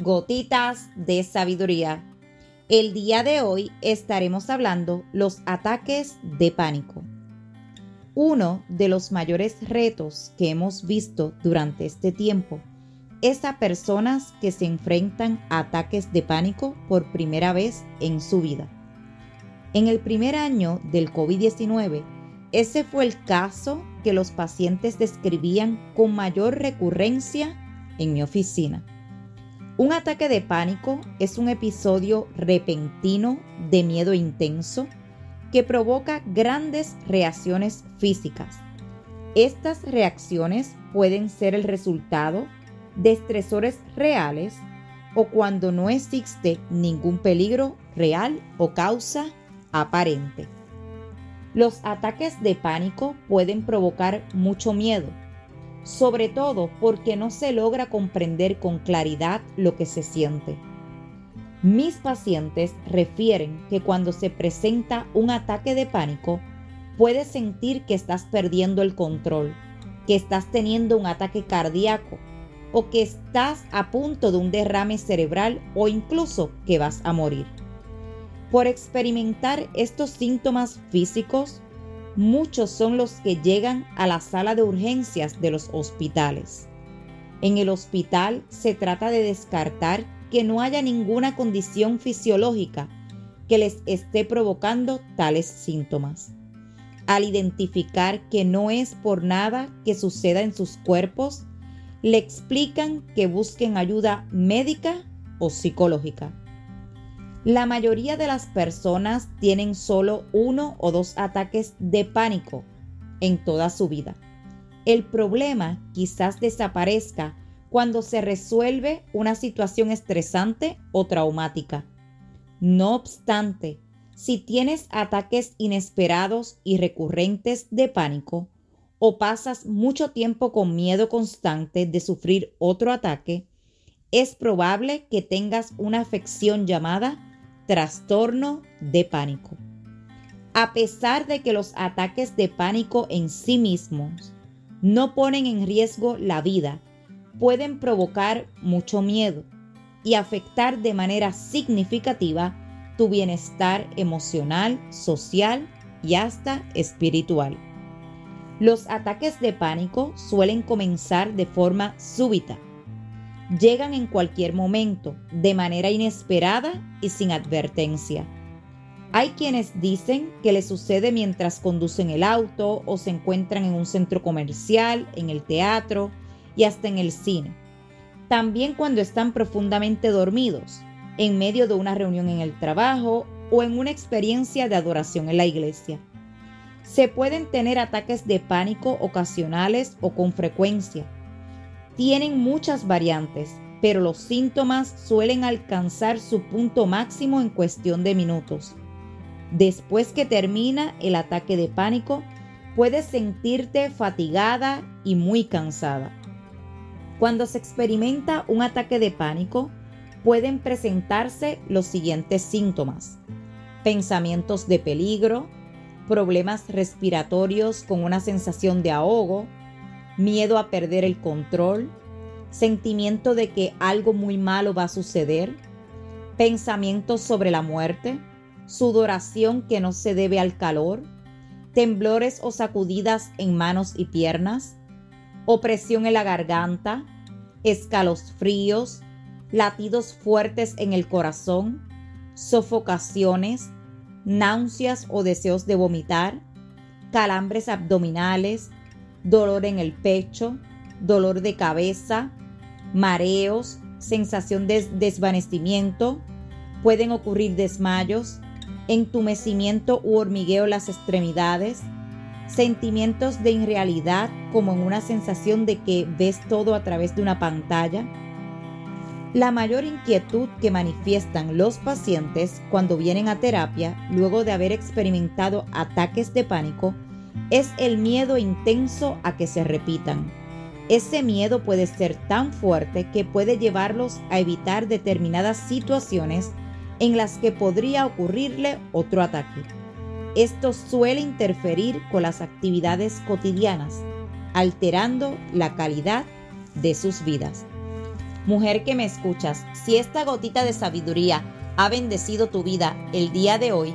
Gotitas de Sabiduría. El día de hoy estaremos hablando los ataques de pánico. Uno de los mayores retos que hemos visto durante este tiempo es a personas que se enfrentan a ataques de pánico por primera vez en su vida. En el primer año del COVID-19, ese fue el caso que los pacientes describían con mayor recurrencia en mi oficina. Un ataque de pánico es un episodio repentino de miedo intenso que provoca grandes reacciones físicas. Estas reacciones pueden ser el resultado de estresores reales o cuando no existe ningún peligro real o causa aparente. Los ataques de pánico pueden provocar mucho miedo, sobre todo porque no se logra comprender con claridad lo que se siente. Mis pacientes refieren que cuando se presenta un ataque de pánico, puedes sentir que estás perdiendo el control, que estás teniendo un ataque cardíaco o que estás a punto de un derrame cerebral o incluso que vas a morir. Por experimentar estos síntomas físicos, muchos son los que llegan a la sala de urgencias de los hospitales. En el hospital se trata de descartar que no haya ninguna condición fisiológica que les esté provocando tales síntomas. Al identificar que no es por nada que suceda en sus cuerpos, le explican que busquen ayuda médica o psicológica. La mayoría de las personas tienen solo uno o dos ataques de pánico en toda su vida. El problema quizás desaparezca cuando se resuelve una situación estresante o traumática. No obstante, si tienes ataques inesperados y recurrentes de pánico o pasas mucho tiempo con miedo constante de sufrir otro ataque, es probable que tengas una afección llamada trastorno de pánico. A pesar de que los ataques de pánico en sí mismos no ponen en riesgo la vida, pueden provocar mucho miedo y afectar de manera significativa tu bienestar emocional, social y hasta espiritual. Los ataques de pánico suelen comenzar de forma súbita llegan en cualquier momento, de manera inesperada y sin advertencia. Hay quienes dicen que les sucede mientras conducen el auto o se encuentran en un centro comercial, en el teatro y hasta en el cine. También cuando están profundamente dormidos, en medio de una reunión en el trabajo o en una experiencia de adoración en la iglesia. Se pueden tener ataques de pánico ocasionales o con frecuencia tienen muchas variantes, pero los síntomas suelen alcanzar su punto máximo en cuestión de minutos. Después que termina el ataque de pánico, puedes sentirte fatigada y muy cansada. Cuando se experimenta un ataque de pánico, pueden presentarse los siguientes síntomas. Pensamientos de peligro, problemas respiratorios con una sensación de ahogo, miedo a perder el control, sentimiento de que algo muy malo va a suceder, pensamientos sobre la muerte, sudoración que no se debe al calor, temblores o sacudidas en manos y piernas, opresión en la garganta, escalofríos, latidos fuertes en el corazón, sofocaciones, náuseas o deseos de vomitar, calambres abdominales, dolor en el pecho, dolor de cabeza, mareos, sensación de desvanecimiento, pueden ocurrir desmayos, entumecimiento u hormigueo en las extremidades, sentimientos de irrealidad como en una sensación de que ves todo a través de una pantalla, La mayor inquietud que manifiestan los pacientes cuando vienen a terapia luego de haber experimentado ataques de pánico es el miedo intenso a que se repitan. Ese miedo puede ser tan fuerte que puede llevarlos a evitar determinadas situaciones en las que podría ocurrirle otro ataque. Esto suele interferir con las actividades cotidianas, alterando la calidad de sus vidas. Mujer que me escuchas, si esta gotita de sabiduría ha bendecido tu vida el día de hoy,